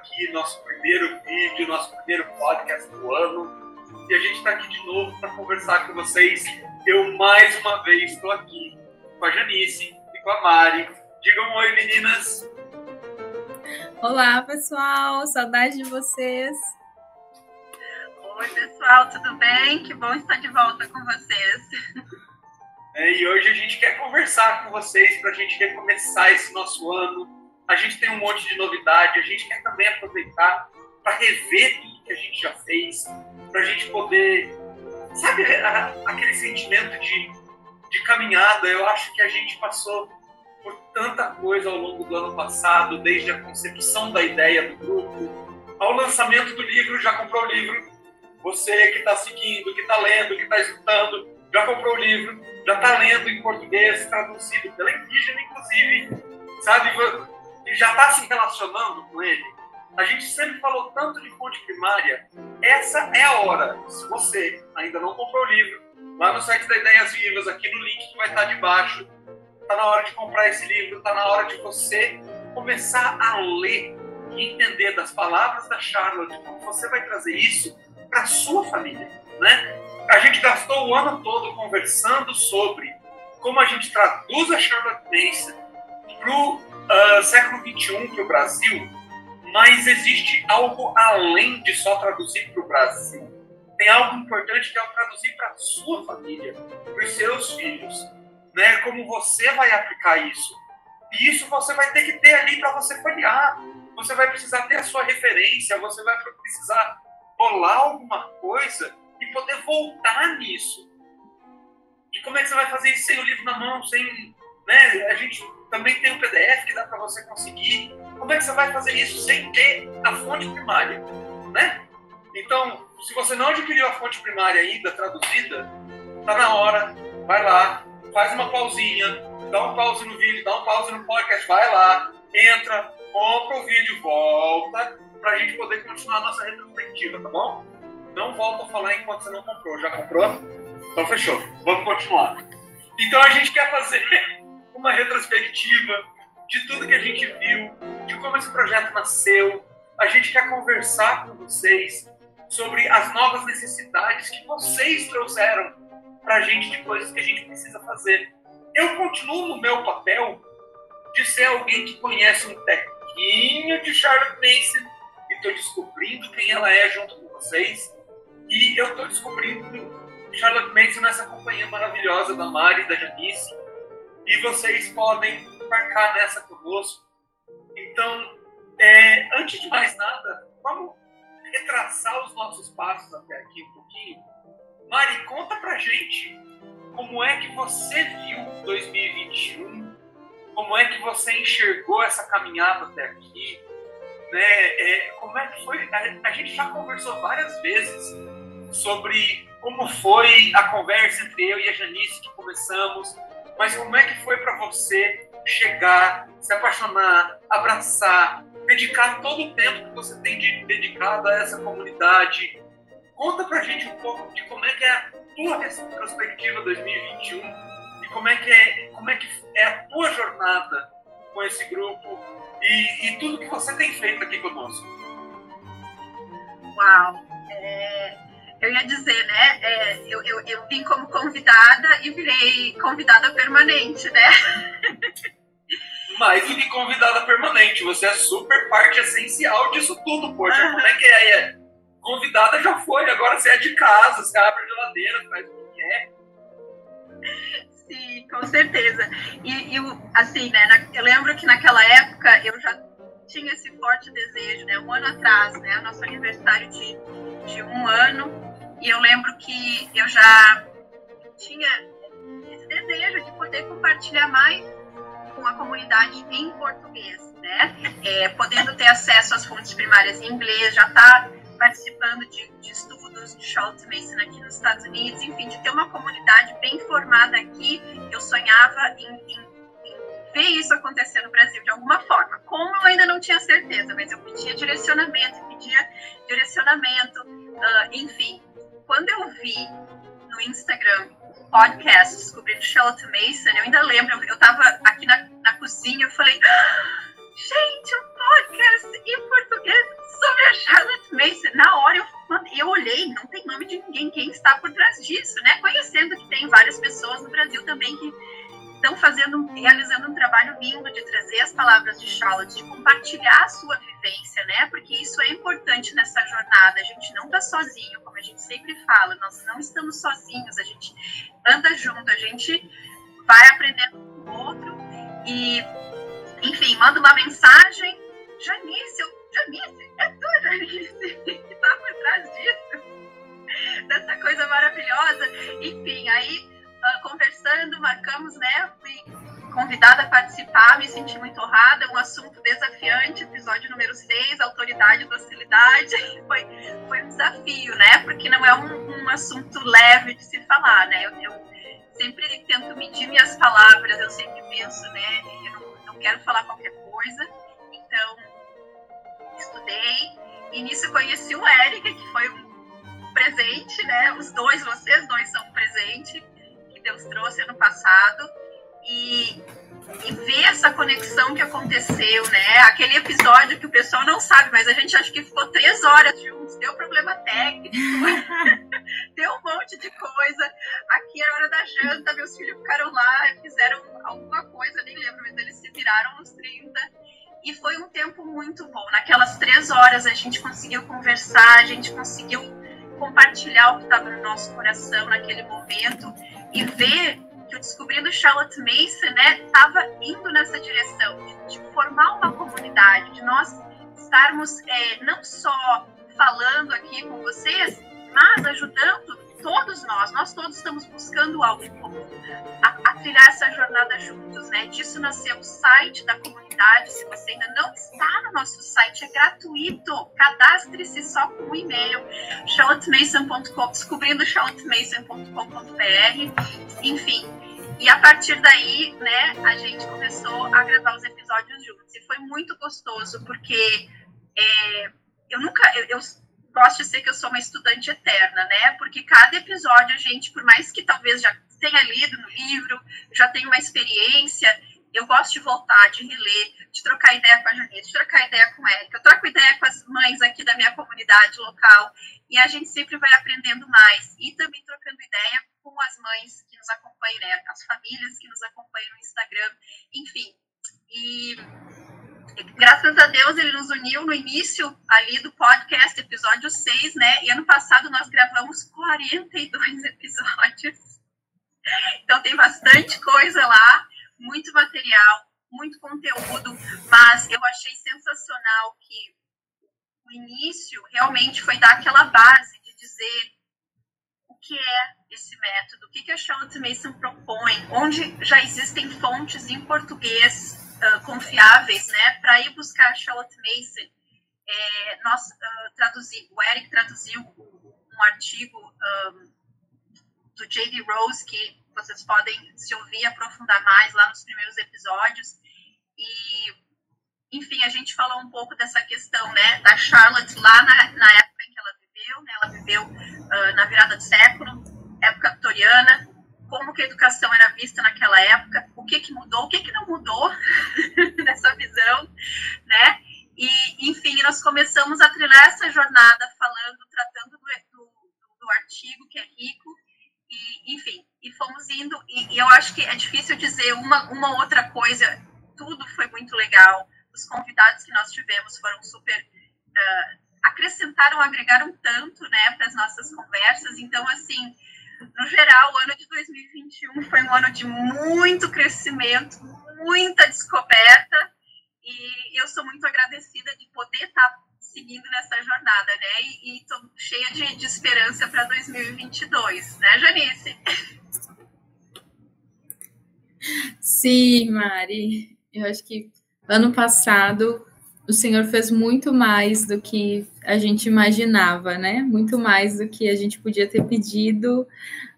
aqui, nosso primeiro vídeo, nosso primeiro podcast do ano, e a gente está aqui de novo para conversar com vocês. Eu, mais uma vez, estou aqui com a Janice e com a Mari. Digam um oi, meninas! Olá, pessoal! Saudade de vocês! Oi, pessoal, tudo bem? Que bom estar de volta com vocês. É, e hoje a gente quer conversar com vocês para a gente recomeçar esse nosso ano. A gente tem um monte de novidade, a gente quer também aproveitar para rever tudo que a gente já fez, para a gente poder, sabe, aquele sentimento de, de caminhada. Eu acho que a gente passou por tanta coisa ao longo do ano passado, desde a concepção da ideia do grupo, ao lançamento do livro, já comprou o livro, você que está seguindo, que está lendo, que está escutando, já comprou o livro, já está lendo em português, traduzido pela indígena, inclusive, sabe? E já está se relacionando com ele. A gente sempre falou tanto de fonte primária. Essa é a hora. Se você ainda não comprou o livro, lá no site da Ideias Vivas, aqui no link que vai estar debaixo, está na hora de comprar esse livro, está na hora de você começar a ler e entender das palavras da Charlotte como você vai trazer isso para sua família, né? A gente gastou o ano todo conversando sobre como a gente traduz a Charlotte Mason para o uh, século XXI, para o Brasil, mas existe algo além de só traduzir para o Brasil. Tem algo importante que é o traduzir para a sua família, para os seus filhos, né? Como você vai aplicar isso? E isso você vai ter que ter ali para você folhear. Você vai precisar ter a sua referência, você vai precisar bolar alguma coisa e poder voltar nisso. E como é que você vai fazer isso sem o livro na mão, sem, né? A gente também tem o PDF que dá para você conseguir. Como é que você vai fazer isso sem ter a fonte primária, né? Então, se você não adquiriu a fonte primária ainda traduzida, tá na hora, vai lá, faz uma pausinha, dá um pause no vídeo, dá um pause no podcast, vai lá, entra, compra o vídeo, volta, para a gente poder continuar a nossa retrospectiva, tá bom? Não volta a falar enquanto você não comprou. Já comprou? Então fechou. Vamos continuar. Então a gente quer fazer uma retrospectiva de tudo que a gente viu, de como esse projeto nasceu. A gente quer conversar com vocês sobre as novas necessidades que vocês trouxeram para a gente de coisas que a gente precisa fazer. Eu continuo no meu papel de ser alguém que conhece um tequinho de Charlotte Mason e estou descobrindo quem ela é junto com vocês. E eu estou descobrindo Charlotte Mason nessa companhia maravilhosa da Mari da Janice. E vocês podem marcar nessa conosco. Então, é, antes de mais nada, vamos retraçar os nossos passos até aqui um pouquinho. Mari, conta pra gente como é que você viu 2021, como é que você enxergou essa caminhada até aqui, né? É, como é que foi? A, a gente já conversou várias vezes sobre como foi a conversa entre eu e a Janice que começamos, mas como é que foi para você chegar, se apaixonar, abraçar, dedicar todo o tempo que você tem de, dedicado a essa comunidade. Conta pra gente um pouco de como é que é a tua retrospectiva 2021 e como é que é, como é, que é a tua jornada com esse grupo e, e tudo que você tem feito aqui conosco. Uau! Eu ia dizer, né? É, eu, eu, eu vim como convidada e virei convidada permanente, né? Mais do que convidada permanente, você é super parte essencial disso tudo, poxa. Como é que é? é? Convidada já foi, agora você é de casa, você abre a geladeira, faz o que quer. Sim, com certeza. E, e assim, né? eu lembro que naquela época eu já tinha esse forte desejo, né? Um ano atrás, né? Nosso aniversário de, de um ano e eu lembro que eu já tinha esse desejo de poder compartilhar mais com a comunidade em português, né? É, podendo ter acesso às fontes primárias em inglês, já está participando de, de, estudos de Charles Mason aqui nos Estados Unidos, enfim, de ter uma comunidade bem formada aqui. Eu sonhava em, em, em ver isso acontecer no Brasil de alguma forma. Como eu ainda não tinha certeza, mas eu pedia direcionamento, pedia direcionamento, uh, enfim quando eu vi no Instagram o podcast descobrindo Charlotte Mason, eu ainda lembro, eu estava aqui na, na cozinha, eu falei, ah, gente, um podcast em português sobre a Charlotte Mason. Na hora eu, eu olhei, não tem nome de ninguém, quem está por trás disso, né? Conhecendo que tem várias pessoas no Brasil também que estão fazendo, realizando um trabalho lindo de trazer as palavras de Charlotte, de compartilhar a sua vivência, né? Porque isso é importante nessa jornada. A gente não está sozinho, como a gente sempre fala, nós não estamos sozinhos, a gente anda junto, a gente vai aprendendo com o outro e, enfim, manda uma mensagem. Me senti muito honrada. Um assunto desafiante, episódio número 6, autoridade e docilidade. Foi, foi um desafio, né? Porque não é um, um assunto leve de se falar, né? Eu, eu, sempre tento medir minhas palavras, eu sempre penso, né? Eu não, não quero falar qualquer coisa. Então, estudei. E nisso conheci o Érica, que foi um presente, né? Os dois, vocês dois são um presente que Deus trouxe ano passado e, e ver essa conexão que aconteceu, né? Aquele episódio que o pessoal não sabe, mas a gente acha que ficou três horas juntos, deu problema técnico, deu um monte de coisa. Aqui era hora da janta, meus filhos ficaram lá, fizeram alguma coisa, nem lembro, mas eles se viraram nos 30. E foi um tempo muito bom. Naquelas três horas a gente conseguiu conversar, a gente conseguiu compartilhar o que estava no nosso coração naquele momento e ver Descobrindo Charlotte Mason estava né, indo nessa direção, de, de, formar uma comunidade, de nós estarmos é, não só falando aqui com vocês, mas ajudando todos nós, nós todos estamos buscando algo comum, a, a trilhar essa jornada juntos, né? Disso nasceu o site da comunidade. Se você ainda não está no nosso site, é gratuito. Cadastre-se só com o e-mail charlottemason.com, descobrindo charlottemason.com.br, enfim. E a partir daí, né, a gente começou a gravar os episódios juntos. E foi muito gostoso, porque é, eu nunca. Eu, eu gosto de ser que eu sou uma estudante eterna, né? Porque cada episódio a gente, por mais que talvez já tenha lido no livro, já tenha uma experiência, eu gosto de voltar, de reler, de trocar ideia com a Janete, de trocar ideia com a Érica. Eu troco ideia com as mães aqui da minha comunidade local e a gente sempre vai aprendendo mais. E também trocando ideia com as mães que nos acompanham, né? as famílias que nos acompanham no Instagram, enfim. E graças a Deus ele nos uniu no início ali do podcast, episódio 6, né? E ano passado nós gravamos 42 episódios. Então tem bastante coisa lá, muito material, muito conteúdo, mas eu achei sensacional que o início realmente foi dar aquela base de dizer o que é esse método, o que, que a Charlotte Mason propõe, onde já existem fontes em português uh, confiáveis, né, para ir buscar Charlotte Mason. É, nós uh, traduzi, o Eric traduziu um artigo um, do J.D. Rose que vocês podem se ouvir aprofundar mais lá nos primeiros episódios. E enfim a gente falou um pouco dessa questão né da Charlotte lá na, na época em que ela viveu né, ela viveu uh, na virada do século época vitoriana. Como que a educação era vista naquela época, o que que mudou, o que que não mudou nessa visão, né? E, enfim, nós começamos a trilhar essa jornada falando, tratando do, do, do artigo que é rico, e, enfim, e fomos indo, e, e, eu acho que é difícil dizer uma, uma outra coisa, tudo foi muito legal, os convidados que nós tivemos foram super, uh, acrescentaram, agregaram tanto, né, para as nossas conversas, então, assim, no geral, o ano de 2021 foi um ano de muito crescimento, muita descoberta, e eu sou muito agradecida de poder estar seguindo nessa jornada, né? E estou cheia de, de esperança para 2022, né, Janice? Sim, Mari. Eu acho que ano passado o Senhor fez muito mais do que a gente imaginava, né? Muito mais do que a gente podia ter pedido.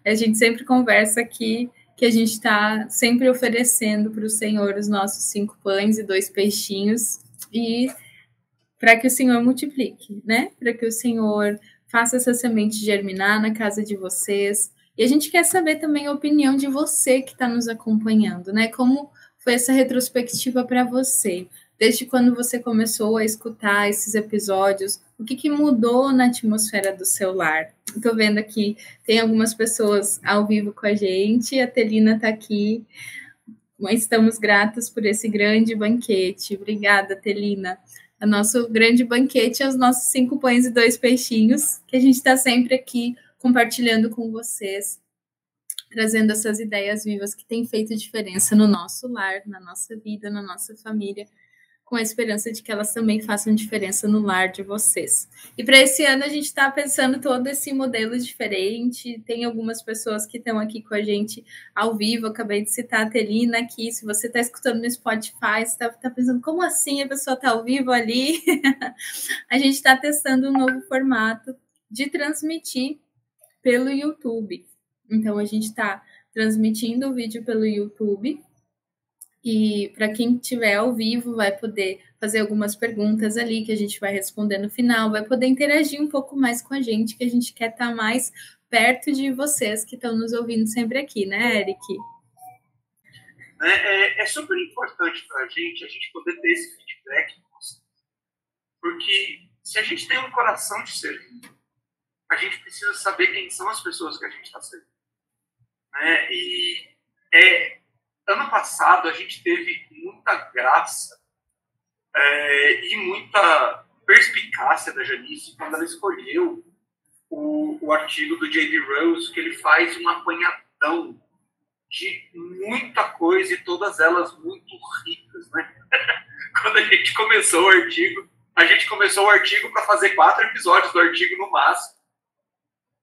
A gente sempre conversa aqui que a gente está sempre oferecendo para o Senhor os nossos cinco pães e dois peixinhos e para que o Senhor multiplique, né? Para que o Senhor faça essa semente germinar na casa de vocês. E a gente quer saber também a opinião de você que está nos acompanhando, né? Como foi essa retrospectiva para você? desde quando você começou a escutar esses episódios, o que, que mudou na atmosfera do seu lar. Estou vendo aqui, tem algumas pessoas ao vivo com a gente, a Telina está aqui. Estamos gratos por esse grande banquete. Obrigada, Telina. O nosso grande banquete os nossos cinco pães e dois peixinhos, que a gente está sempre aqui compartilhando com vocês, trazendo essas ideias vivas que têm feito diferença no nosso lar, na nossa vida, na nossa família com a esperança de que elas também façam diferença no lar de vocês. E para esse ano a gente está pensando todo esse modelo diferente. Tem algumas pessoas que estão aqui com a gente ao vivo. acabei de citar a Telina aqui. Se você está escutando no Spotify, está tá pensando como assim a pessoa está ao vivo ali? a gente está testando um novo formato de transmitir pelo YouTube. Então a gente está transmitindo o vídeo pelo YouTube e para quem estiver ao vivo, vai poder fazer algumas perguntas ali que a gente vai responder no final, vai poder interagir um pouco mais com a gente, que a gente quer estar tá mais perto de vocês que estão nos ouvindo sempre aqui, né, Eric? É, é, é super importante para a gente a gente poder ter esse feedback, porque se a gente tem um coração de servir, a gente precisa saber quem são as pessoas que a gente está servindo. Né? E é, ano passado a gente teve muita graça é, e muita perspicácia da Janice quando ela escolheu o, o artigo do J.D. Rose, que ele faz um apanhadão de muita coisa e todas elas muito ricas, né? quando a gente começou o artigo, a gente começou o artigo para fazer quatro episódios do artigo no máximo.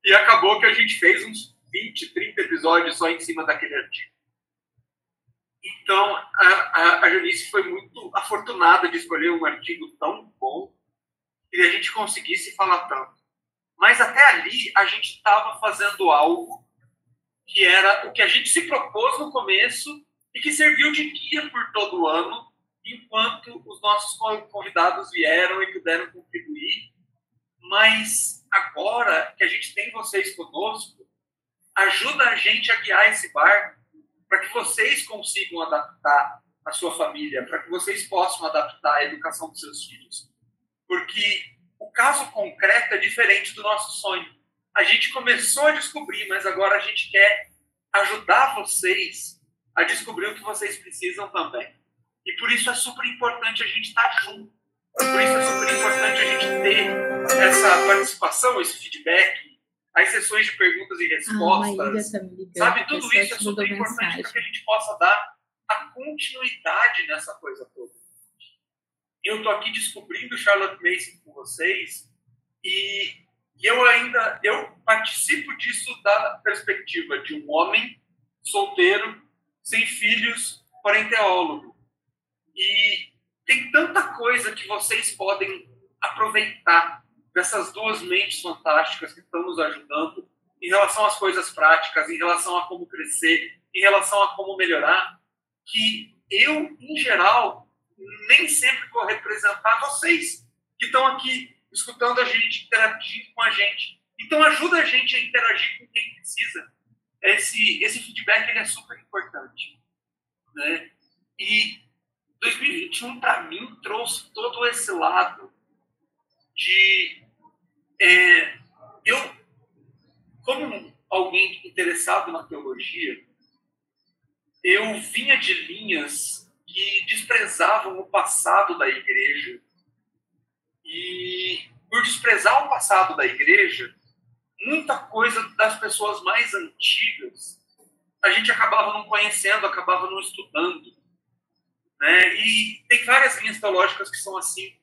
E acabou que a gente fez uns 20, 30 episódios só em cima daquele artigo. Então, a, a, a Janice foi muito afortunada de escolher um artigo tão bom e a gente conseguisse falar tanto. Mas até ali, a gente estava fazendo algo que era o que a gente se propôs no começo e que serviu de guia por todo o ano, enquanto os nossos convidados vieram e puderam contribuir. Mas agora que a gente tem vocês conosco, ajuda a gente a guiar esse barco para que vocês consigam adaptar a sua família, para que vocês possam adaptar a educação dos seus filhos. Porque o caso concreto é diferente do nosso sonho. A gente começou a descobrir, mas agora a gente quer ajudar vocês a descobrir o que vocês precisam também. E por isso é super importante a gente estar junto. Por isso é super importante a gente ter essa participação, esse feedback, as sessões de perguntas e respostas. Ah, sabe, tudo isso é super importante para que a gente possa dar a continuidade nessa coisa toda. Eu estou aqui descobrindo Charlotte Mason com vocês e, e eu ainda eu participo disso da perspectiva de um homem solteiro, sem filhos, porém teólogo. E tem tanta coisa que vocês podem aproveitar dessas duas mentes fantásticas que estão nos ajudando em relação às coisas práticas, em relação a como crescer, em relação a como melhorar, que eu, em geral, nem sempre vou representar vocês que estão aqui escutando a gente, interagindo com a gente. Então, ajuda a gente a interagir com quem precisa. Esse, esse feedback ele é super importante. Né? E 2021, para mim, trouxe todo esse lado de é, eu, como alguém interessado na teologia, eu vinha de linhas que desprezavam o passado da igreja. E por desprezar o passado da igreja, muita coisa das pessoas mais antigas a gente acabava não conhecendo, acabava não estudando. Né? E tem várias linhas teológicas que são assim.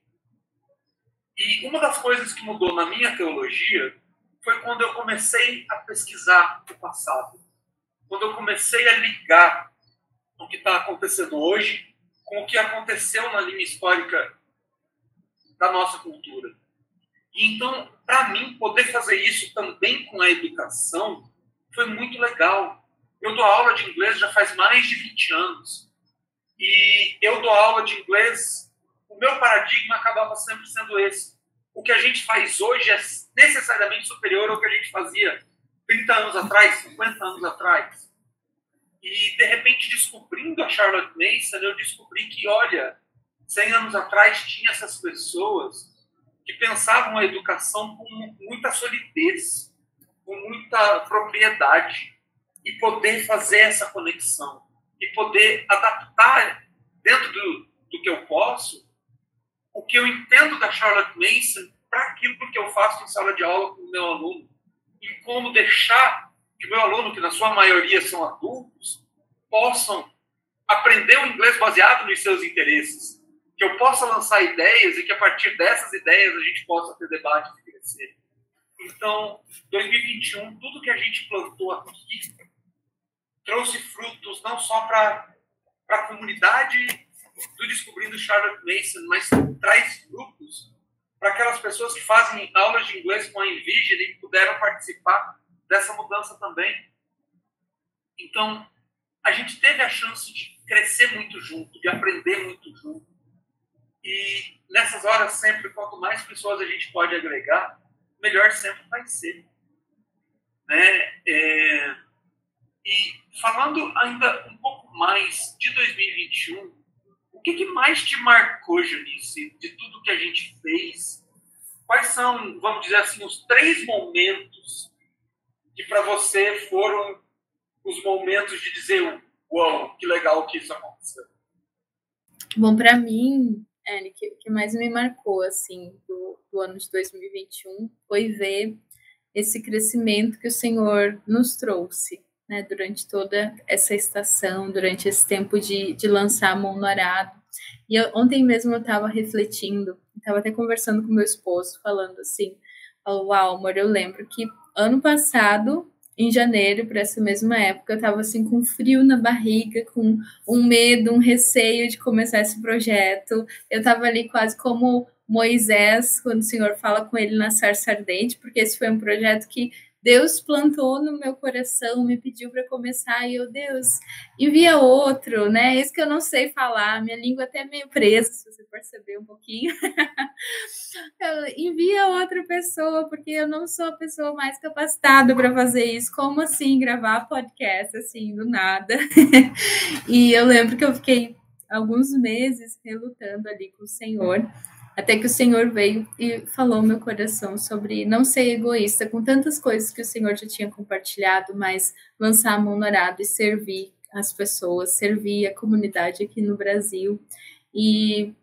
E uma das coisas que mudou na minha teologia foi quando eu comecei a pesquisar o passado. Quando eu comecei a ligar o que está acontecendo hoje com o que aconteceu na linha histórica da nossa cultura. E então, para mim, poder fazer isso também com a educação foi muito legal. Eu dou aula de inglês já faz mais de 20 anos. E eu dou aula de inglês o meu paradigma acabava sempre sendo esse. O que a gente faz hoje é necessariamente superior ao que a gente fazia 30 anos atrás, 50 anos atrás. E, de repente, descobrindo a Charlotte Mason, eu descobri que, olha, 100 anos atrás tinha essas pessoas que pensavam a educação com muita solidez, com muita propriedade, e poder fazer essa conexão, e poder adaptar dentro do, do que eu posso o que eu entendo da Charlotte Mason para aquilo que eu faço em sala de aula com o meu aluno, e como deixar que o meu aluno, que na sua maioria são adultos, possam aprender o inglês baseado nos seus interesses, que eu possa lançar ideias e que a partir dessas ideias a gente possa ter debates e crescer. Então, 2021, tudo que a gente plantou aqui trouxe frutos não só para a comunidade do Descobrindo Charlotte Mason, mas traz frutos para aquelas pessoas que fazem aulas de inglês com a Envision e puderam participar dessa mudança também. Então, a gente teve a chance de crescer muito junto, de aprender muito junto. E nessas horas, sempre, quanto mais pessoas a gente pode agregar, melhor sempre vai ser. Né? É... E falando ainda um pouco mais de 2021, o que, que mais te marcou, Junice, de tudo que a gente fez? Quais são, vamos dizer assim, os três momentos que para você foram os momentos de dizer, uau, que legal que isso aconteceu? Bom, para mim, o que, que mais me marcou, assim, do, do ano de 2021 foi ver esse crescimento que o Senhor nos trouxe né, durante toda essa estação, durante esse tempo de, de lançar a mão no arado. E eu, ontem mesmo eu estava refletindo, estava até conversando com meu esposo, falando assim: Uau, amor, eu lembro que ano passado, em janeiro, para essa mesma época, eu estava assim com frio na barriga, com um medo, um receio de começar esse projeto. Eu estava ali quase como Moisés, quando o Senhor fala com ele na sarça ardente, porque esse foi um projeto que Deus plantou no meu coração, me pediu para começar, e eu, Deus, envia outro, né? Isso que eu não sei falar, minha língua até é meio presa, se você perceber um pouquinho. envia outra pessoa, porque eu não sou a pessoa mais capacitada para fazer isso. Como assim gravar podcast assim, do nada? e eu lembro que eu fiquei alguns meses relutando ali com o Senhor até que o Senhor veio e falou meu coração sobre não ser egoísta com tantas coisas que o Senhor já tinha compartilhado, mas lançar a mão no arado e servir as pessoas, servir a comunidade aqui no Brasil. E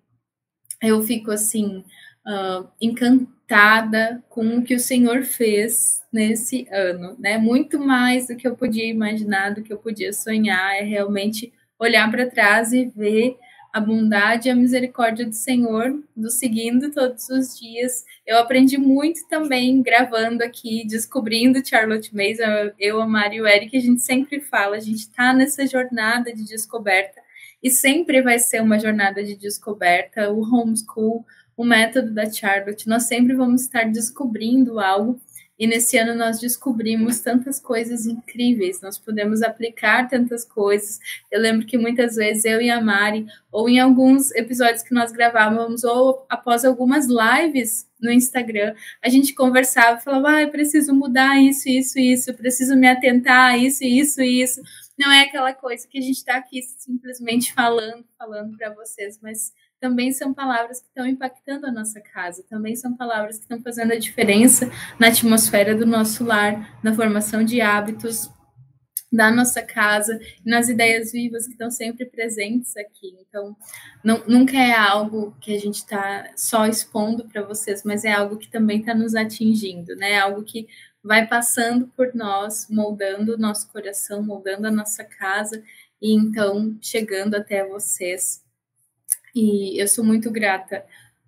eu fico assim, uh, encantada com o que o Senhor fez nesse ano, né? Muito mais do que eu podia imaginar, do que eu podia sonhar, é realmente olhar para trás e ver a bondade e a misericórdia do Senhor, do seguindo todos os dias. Eu aprendi muito também gravando aqui, descobrindo Charlotte Mason, eu, a Mari e o Eric, a gente sempre fala, a gente está nessa jornada de descoberta e sempre vai ser uma jornada de descoberta. O homeschool, o método da Charlotte, nós sempre vamos estar descobrindo algo e nesse ano nós descobrimos tantas coisas incríveis, nós podemos aplicar tantas coisas. Eu lembro que muitas vezes eu e a Mari, ou em alguns episódios que nós gravávamos, ou após algumas lives no Instagram, a gente conversava falava: ah, preciso mudar isso, isso, isso, preciso me atentar a isso, isso, isso. Não é aquela coisa que a gente está aqui simplesmente falando, falando para vocês, mas também são palavras que estão impactando a nossa casa, também são palavras que estão fazendo a diferença na atmosfera do nosso lar, na formação de hábitos da nossa casa, nas ideias vivas que estão sempre presentes aqui. Então, não, nunca é algo que a gente está só expondo para vocês, mas é algo que também está nos atingindo, né? É algo que vai passando por nós, moldando o nosso coração, moldando a nossa casa e então chegando até vocês e eu sou muito grata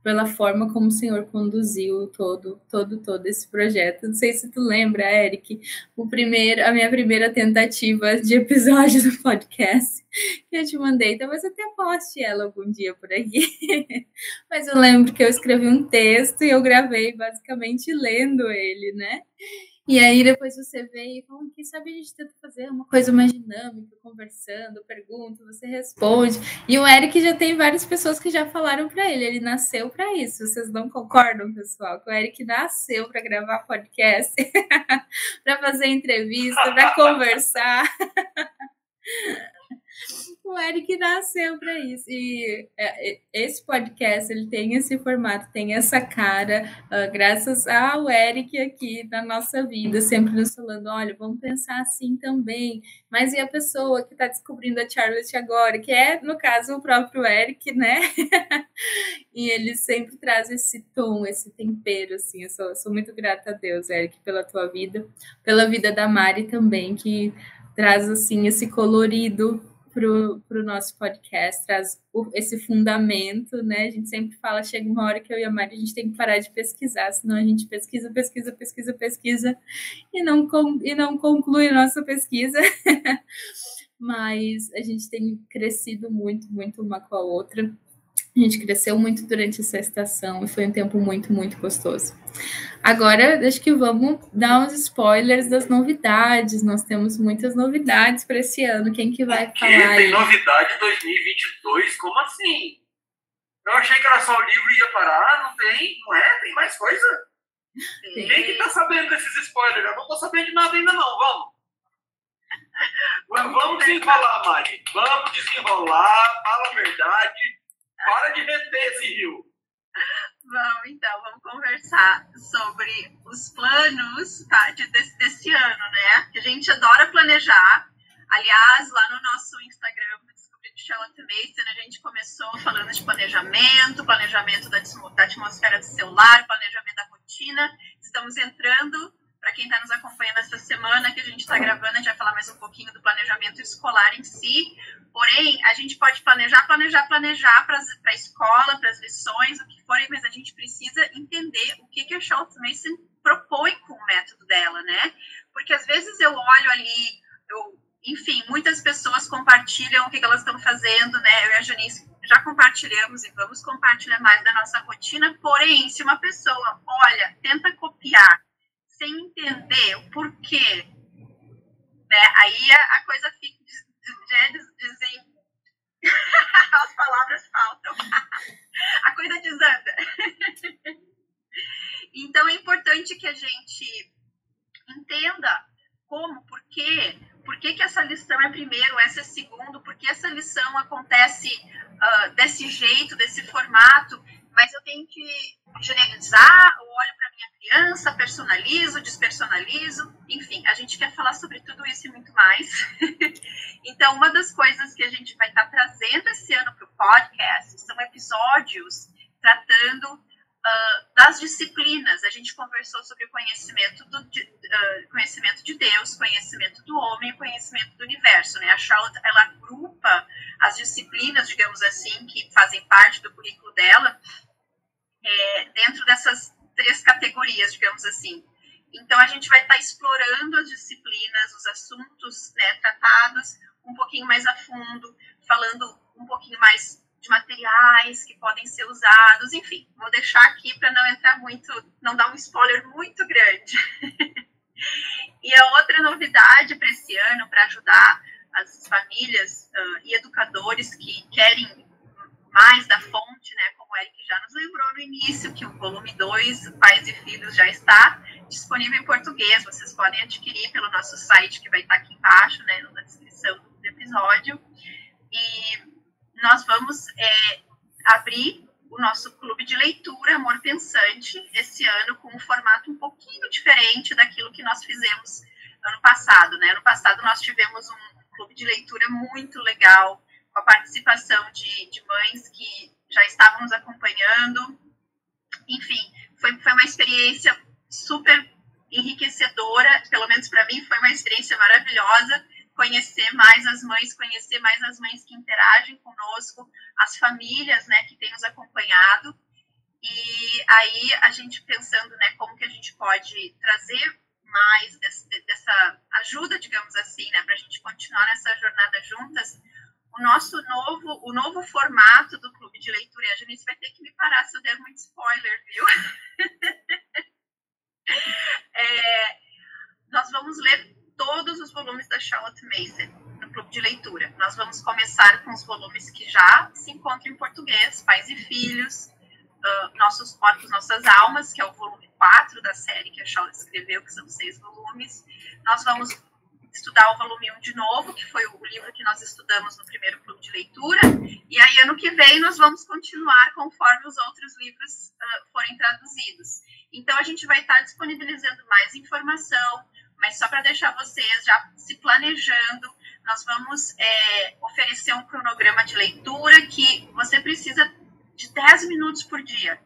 pela forma como o Senhor conduziu todo, todo, todo esse projeto. Não sei se tu lembra, Eric, o primeiro, a minha primeira tentativa de episódio do podcast que eu te mandei. Talvez até poste ela algum dia por aqui. Mas eu lembro que eu escrevi um texto e eu gravei basicamente lendo ele, né? E aí depois você vê e fala, quem sabe a gente tenta fazer uma coisa mais dinâmica, conversando, pergunta, você responde. E o Eric já tem várias pessoas que já falaram para ele, ele nasceu para isso. Vocês não concordam, pessoal? Que o Eric nasceu para gravar podcast, para fazer entrevista, para conversar. o Eric nasceu para isso. E é, esse podcast ele tem esse formato, tem essa cara, uh, graças ao Eric aqui na nossa vida, sempre nos falando: olha, vamos pensar assim também. Mas e a pessoa que está descobrindo a Charlotte agora, que é, no caso, o próprio Eric, né? e ele sempre traz esse tom, esse tempero, assim. Eu sou, sou muito grata a Deus, Eric, pela tua vida, pela vida da Mari também, que traz assim esse colorido para o nosso podcast, traz esse fundamento, né? A gente sempre fala, chega uma hora que eu e a Mari a gente tem que parar de pesquisar, senão a gente pesquisa, pesquisa, pesquisa, pesquisa e não, e não conclui a nossa pesquisa. Mas a gente tem crescido muito, muito uma com a outra. A gente cresceu muito durante essa estação e foi um tempo muito, muito gostoso. Agora, acho que vamos dar uns spoilers das novidades. Nós temos muitas novidades para esse ano. Quem que vai falar Tem aí? novidade 2022? Como assim? Eu achei que era só o livro e ia parar. Não tem? Não é? Tem mais coisa? Tem. Quem que tá sabendo desses spoilers? Eu não tô sabendo de nada ainda não. Vamos. Vamos desenrolar, Mari. Vamos desenrolar. Fala a verdade. Para de reter esse rio. Vamos, então, vamos conversar sobre os planos tá, de, desse, desse ano, né? Que a gente adora planejar. Aliás, lá no nosso Instagram, Descobrindo Charlotte Mason, a gente começou falando de planejamento, planejamento da, da atmosfera do celular, planejamento da rotina. Estamos entrando para quem está nos acompanhando essa semana que a gente está gravando, a gente vai falar mais um pouquinho do planejamento escolar em si. Porém, a gente pode planejar, planejar, planejar para a escola, para as lições, o que forem, mas a gente precisa entender o que, que a Charlotte Mason propõe com o método dela, né? Porque às vezes eu olho ali, eu, enfim, muitas pessoas compartilham o que, que elas estão fazendo, né? Eu e a Janice já compartilhamos e vamos compartilhar mais da nossa rotina. Porém, se uma pessoa olha, tenta copiar sem entender o porquê, né? Aí a, a coisa fica dizem as palavras faltam, a coisa desanda. então é importante que a gente entenda como, por quê, por que, que essa lição é primeiro, essa é segundo, por que essa lição acontece uh, desse jeito, desse formato, mas eu tenho que generalizar, eu olho para minha criança, personalizo, despersonalizo, enfim, a gente quer falar sobre tudo isso e muito mais. então, uma das coisas que a gente vai estar tá trazendo esse ano para o podcast são episódios tratando uh, das disciplinas. A gente conversou sobre o conhecimento, do, de, uh, conhecimento de Deus, conhecimento do homem conhecimento do universo. Né? A Charlotte, ela agrupa as disciplinas, digamos assim, que fazem parte do currículo dela, é, dentro dessas três categorias, digamos assim. Então, a gente vai estar explorando as disciplinas, os assuntos né, tratados um pouquinho mais a fundo, falando um pouquinho mais de materiais que podem ser usados, enfim, vou deixar aqui para não entrar muito, não dar um spoiler muito grande. e a outra novidade para esse ano, para ajudar as famílias uh, e educadores que querem mais da fonte, né, como o Eric já nos lembrou no início, que o volume 2, Pais e Filhos, já está disponível em português. Vocês podem adquirir pelo nosso site, que vai estar aqui embaixo, né, na descrição do episódio. E nós vamos é, abrir o nosso clube de leitura Amor Pensante esse ano com um formato um pouquinho diferente daquilo que nós fizemos ano passado, né? Ano passado nós tivemos um clube de leitura muito legal, com a participação de, de mães que já estavam nos acompanhando. Enfim, foi, foi uma experiência super enriquecedora, pelo menos para mim foi uma experiência maravilhosa conhecer mais as mães, conhecer mais as mães que interagem conosco, as famílias, né, que têm nos acompanhado. E aí a gente pensando, né, como que a gente pode trazer mais desse, dessa ajuda, digamos assim, né, para a gente continuar nessa jornada juntas, o nosso novo, o novo formato do clube de leitura. E a Janice vai ter que me parar se eu der muito spoiler, viu? é, nós vamos ler todos os volumes da Charlotte Mason no clube de leitura. Nós vamos começar com os volumes que já se encontram em português, Pais e Filhos, uh, Nossos Corpos, Nossas Almas, que é o volume 4 da série que a Charlotte escreveu, que são seis volumes. Nós vamos estudar o volume 1 de novo, que foi o livro que nós estudamos no primeiro clube de leitura. E aí, ano que vem, nós vamos continuar conforme os outros livros uh, forem traduzidos. Então, a gente vai estar disponibilizando mais informação, mas só para deixar vocês já se planejando, nós vamos é, oferecer um cronograma de leitura que você precisa de 10 minutos por dia.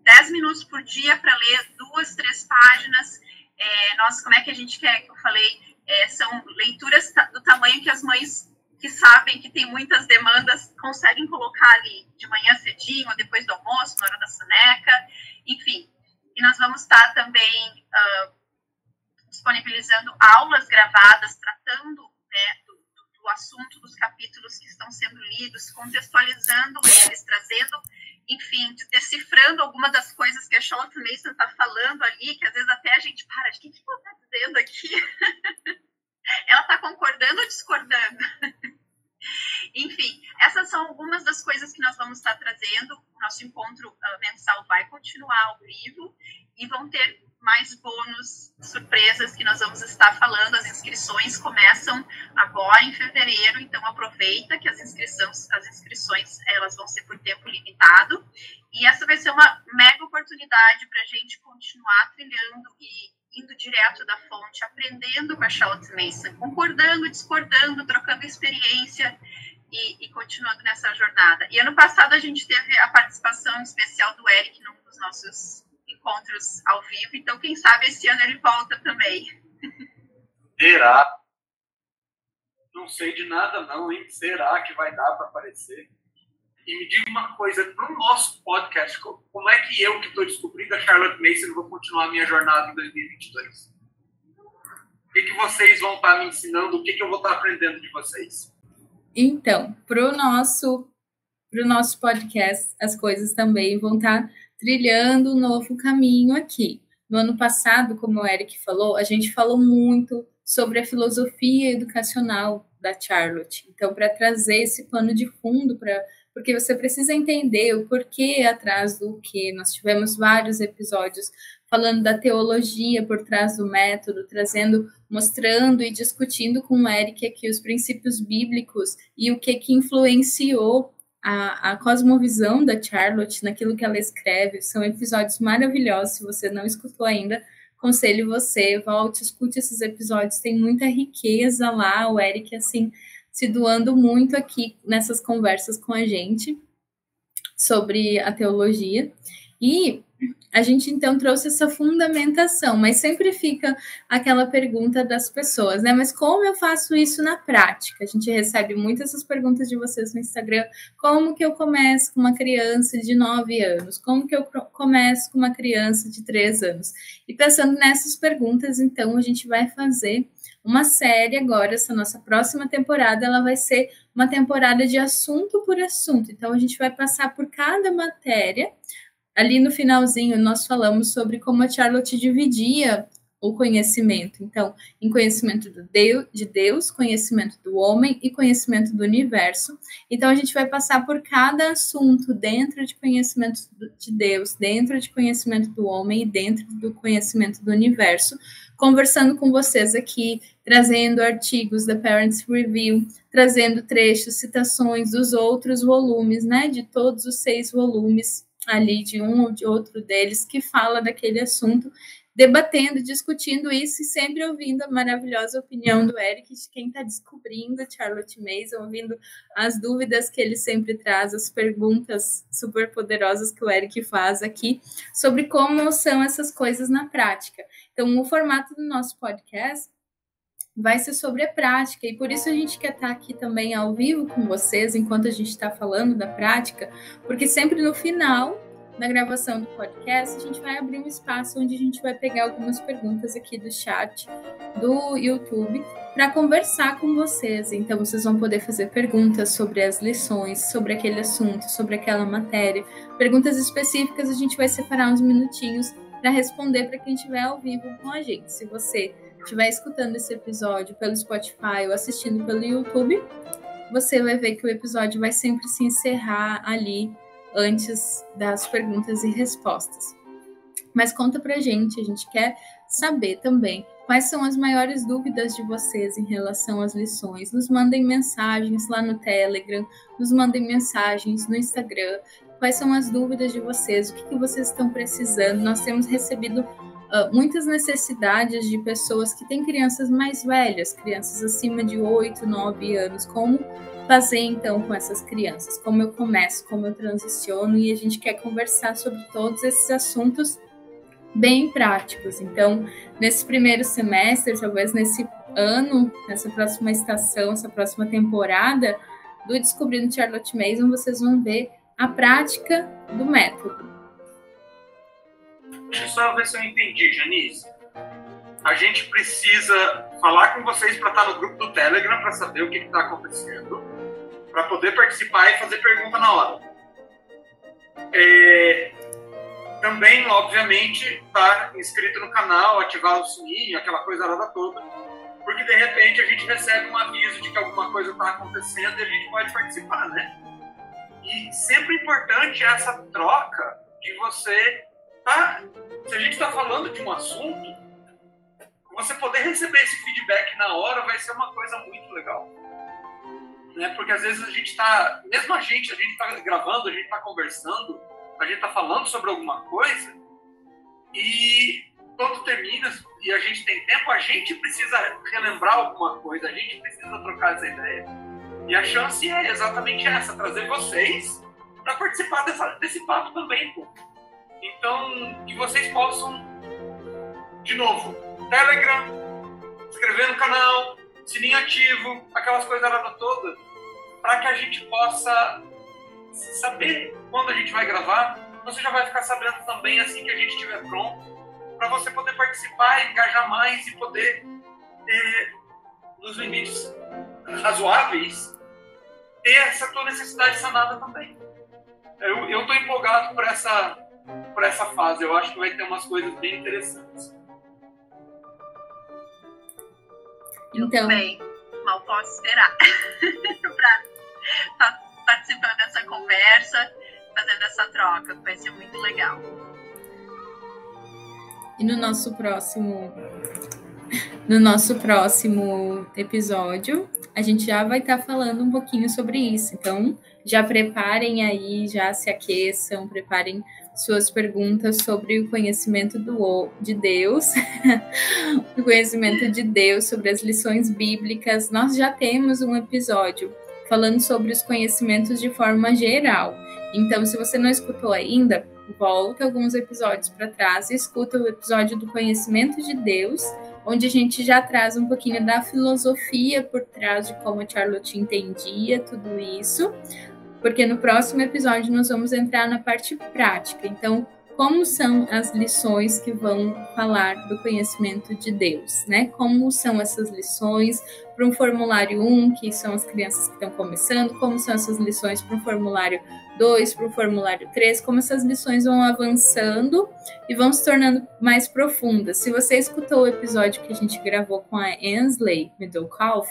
10 minutos por dia para ler duas, três páginas. É, nós, como é que a gente quer que eu falei? É, são leituras do tamanho que as mães que sabem que tem muitas demandas conseguem colocar ali de manhã cedinho, depois do almoço, na hora da soneca, enfim. E nós vamos estar também uh, disponibilizando aulas gravadas tratando né, do, do, assunto dos capítulos que estão sendo lidos, contextualizando eles, trazendo, enfim, decifrando algumas das coisas que a Charlotte Mason está falando ali, que às vezes até a gente para, o que, que ela está dizendo aqui? ela está concordando ou discordando? Enfim, essas são algumas das coisas que nós vamos estar trazendo. O nosso encontro uh, mensal vai continuar ao vivo e vão ter mais bônus, surpresas que nós vamos estar falando. As inscrições começam agora em fevereiro, então aproveita que as inscrições, as inscrições elas vão ser por tempo limitado. E essa vai ser uma mega oportunidade para a gente continuar trilhando e indo direto da fonte, aprendendo com a Charlotte Mason, concordando, discordando, trocando experiência e, e, continuando nessa jornada. E ano passado a gente teve a participação especial do Eric num dos nossos encontros ao vivo, então quem sabe esse ano ele volta também. Será? Não sei de nada não, hein? Será que vai dar para aparecer? E me diga uma coisa, para o nosso podcast, como é que eu, que estou descobrindo a Charlotte Mason, vou continuar a minha jornada em 2022? O que, que vocês vão estar tá me ensinando? O que, que eu vou estar tá aprendendo de vocês? Então, para o nosso, pro nosso podcast, as coisas também vão estar tá trilhando um novo caminho aqui. No ano passado, como o Eric falou, a gente falou muito sobre a filosofia educacional da Charlotte. Então, para trazer esse pano de fundo, para porque você precisa entender o porquê atrás do que. Nós tivemos vários episódios falando da teologia por trás do método, trazendo, mostrando e discutindo com o Eric aqui os princípios bíblicos e o que que influenciou a, a cosmovisão da Charlotte naquilo que ela escreve. São episódios maravilhosos. Se você não escutou ainda, aconselho você, volte, escute esses episódios. Tem muita riqueza lá. O Eric, assim, se doando muito aqui nessas conversas com a gente sobre a teologia. E a gente então trouxe essa fundamentação, mas sempre fica aquela pergunta das pessoas, né? Mas como eu faço isso na prática? A gente recebe muitas essas perguntas de vocês no Instagram. Como que eu começo com uma criança de 9 anos? Como que eu começo com uma criança de 3 anos? E pensando nessas perguntas, então, a gente vai fazer uma série agora, essa nossa próxima temporada, ela vai ser uma temporada de assunto por assunto. Então, a gente vai passar por cada matéria ali no finalzinho nós falamos sobre como a Charlotte dividia o conhecimento. Então, em conhecimento de Deus, conhecimento do homem e conhecimento do universo. Então, a gente vai passar por cada assunto dentro de conhecimento de Deus, dentro de conhecimento do homem e dentro do conhecimento do universo, conversando com vocês aqui, trazendo artigos da Parents Review, trazendo trechos, citações dos outros volumes, né, de todos os seis volumes ali de um ou de outro deles que fala daquele assunto, debatendo, discutindo isso e sempre ouvindo a maravilhosa opinião do Eric, de quem está descobrindo Charlotte Mason, ouvindo as dúvidas que ele sempre traz, as perguntas super poderosas que o Eric faz aqui sobre como são essas coisas na prática. Então, o formato do nosso podcast vai ser sobre a prática. E por isso a gente quer estar aqui também ao vivo com vocês, enquanto a gente está falando da prática, porque sempre no final da gravação do podcast, a gente vai abrir um espaço onde a gente vai pegar algumas perguntas aqui do chat do YouTube para conversar com vocês. Então, vocês vão poder fazer perguntas sobre as lições, sobre aquele assunto, sobre aquela matéria. Perguntas específicas, a gente vai separar uns minutinhos para responder para quem estiver ao vivo com a gente. Se você estiver escutando esse episódio pelo Spotify ou assistindo pelo YouTube, você vai ver que o episódio vai sempre se encerrar ali antes das perguntas e respostas. Mas conta pra gente, a gente quer saber também Quais são as maiores dúvidas de vocês em relação às lições? Nos mandem mensagens lá no Telegram, nos mandem mensagens no Instagram. Quais são as dúvidas de vocês? O que, que vocês estão precisando? Nós temos recebido uh, muitas necessidades de pessoas que têm crianças mais velhas, crianças acima de 8, 9 anos. Como fazer então com essas crianças? Como eu começo? Como eu transiciono? E a gente quer conversar sobre todos esses assuntos bem práticos. Então, nesse primeiro semestre, talvez nesse ano, nessa próxima estação, essa próxima temporada do Descobrindo Charlotte Mason, vocês vão ver a prática do método. Deixa eu só ver se eu entendi, Janice. A gente precisa falar com vocês para estar no grupo do Telegram para saber o que está acontecendo, para poder participar e fazer pergunta na hora. É, também, obviamente, estar tá inscrito no canal, ativar o sininho, aquela coisa lá toda, porque de repente a gente recebe um aviso de que alguma coisa está acontecendo e a gente pode participar, né? E sempre importante essa troca de você tá, se a gente está falando de um assunto, você poder receber esse feedback na hora vai ser uma coisa muito legal. Né? Porque às vezes a gente está, mesmo a gente, a gente está gravando, a gente está conversando, a gente está falando sobre alguma coisa e quando termina e a gente tem tempo, a gente precisa relembrar alguma coisa, a gente precisa trocar essa ideia. E a chance é exatamente essa, trazer vocês para participar dessa, desse papo também, pô. Então, que vocês possam, de novo, Telegram, inscrever no canal, sininho ativo, aquelas coisas todas, para que a gente possa saber quando a gente vai gravar. Você já vai ficar sabendo também assim que a gente estiver pronto, para você poder participar, engajar mais e poder, ter, nos limites razoáveis, ter essa tua necessidade sanada também. Eu estou empolgado por essa, por essa fase. Eu acho que vai ter umas coisas bem interessantes. Então, bem, mal posso esperar para participando dessa conversa, fazendo essa troca, vai ser muito legal. E no nosso próximo no nosso próximo episódio, a gente já vai estar tá falando um pouquinho sobre isso. Então, já preparem aí, já se aqueçam, preparem suas perguntas sobre o conhecimento do, de Deus, o conhecimento de Deus, sobre as lições bíblicas. Nós já temos um episódio falando sobre os conhecimentos de forma geral. Então, se você não escutou ainda, volta alguns episódios para trás e escuta o episódio do conhecimento de Deus, onde a gente já traz um pouquinho da filosofia por trás de como a Charlotte entendia tudo isso, porque no próximo episódio nós vamos entrar na parte prática. Então, como são as lições que vão falar do conhecimento de Deus, né? Como são essas lições para um formulário 1, que são as crianças que estão começando, como são essas lições para um formulário 2, para um formulário 3, como essas lições vão avançando e vão se tornando mais profundas. Se você escutou o episódio que a gente gravou com a Ansley Middlecalf,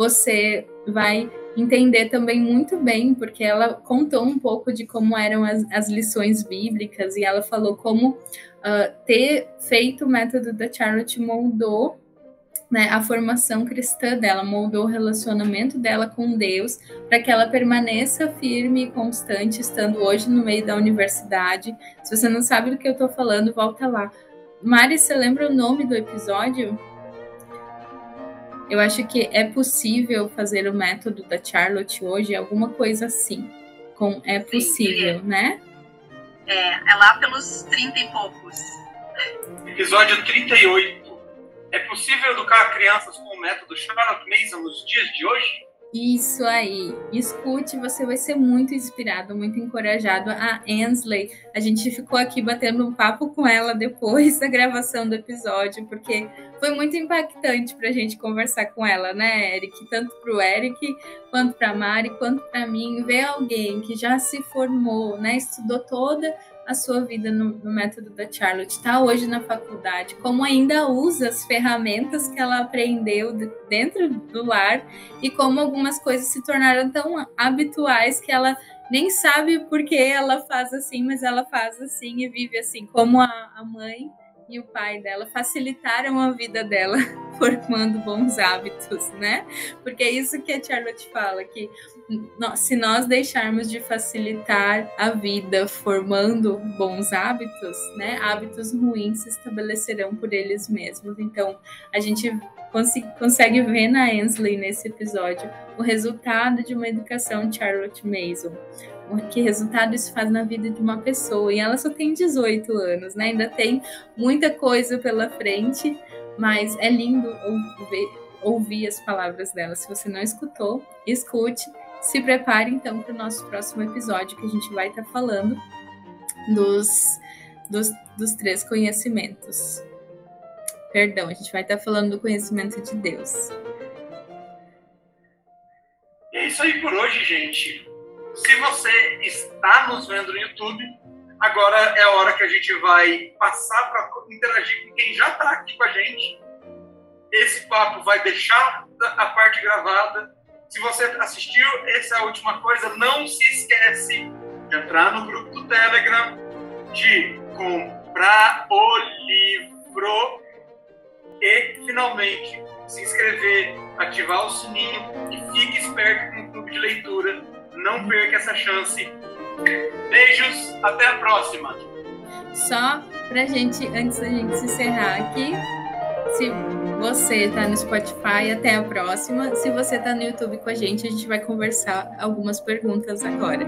você vai entender também muito bem, porque ela contou um pouco de como eram as, as lições bíblicas e ela falou como uh, ter feito o método da Charlotte moldou né, a formação cristã dela, moldou o relacionamento dela com Deus para que ela permaneça firme e constante, estando hoje no meio da universidade. Se você não sabe do que eu estou falando, volta lá. Mari, você lembra o nome do episódio? Eu acho que é possível fazer o método da Charlotte hoje, alguma coisa assim. Com é possível, Sim, é. né? É, é lá pelos 30 e poucos. Episódio 38. É possível educar crianças com o método Charlotte Mason nos dias de hoje? Isso aí. Escute, você vai ser muito inspirado, muito encorajado. A Ansley, a gente ficou aqui batendo um papo com ela depois da gravação do episódio, porque foi muito impactante para a gente conversar com ela, né, Eric? Tanto para o Eric, quanto para a Mari, quanto para mim. Ver alguém que já se formou, né, estudou toda a sua vida no, no método da Charlotte, está hoje na faculdade, como ainda usa as ferramentas que ela aprendeu dentro do lar e como algumas coisas se tornaram tão habituais que ela nem sabe por que ela faz assim, mas ela faz assim e vive assim, como a, a mãe e o pai dela facilitaram a vida dela formando bons hábitos, né? Porque é isso que a Charlotte fala, que se nós deixarmos de facilitar a vida formando bons hábitos, né? Hábitos ruins se estabelecerão por eles mesmos. Então, a gente consegue ver na Ansley nesse episódio o resultado de uma educação Charlotte Mason que resultado isso faz na vida de uma pessoa. E ela só tem 18 anos, né? Ainda tem muita coisa pela frente, mas é lindo ouvir, ouvir as palavras dela. Se você não escutou, escute. Se prepare então para o nosso próximo episódio, que a gente vai estar tá falando dos, dos, dos três conhecimentos. Perdão, a gente vai estar tá falando do conhecimento de Deus. É isso aí por hoje, gente. Se você está nos vendo no YouTube, agora é a hora que a gente vai passar para interagir com quem já está aqui com a gente. Esse papo vai deixar a parte gravada. Se você assistiu, essa é a última coisa. Não se esquece de entrar no grupo do Telegram, de comprar o livro e, finalmente, se inscrever, ativar o sininho e fique esperto com o clube de leitura não perca essa chance. Beijos, até a próxima. Só pra gente, antes da gente se encerrar aqui, se você tá no Spotify, até a próxima. Se você tá no YouTube com a gente, a gente vai conversar algumas perguntas agora.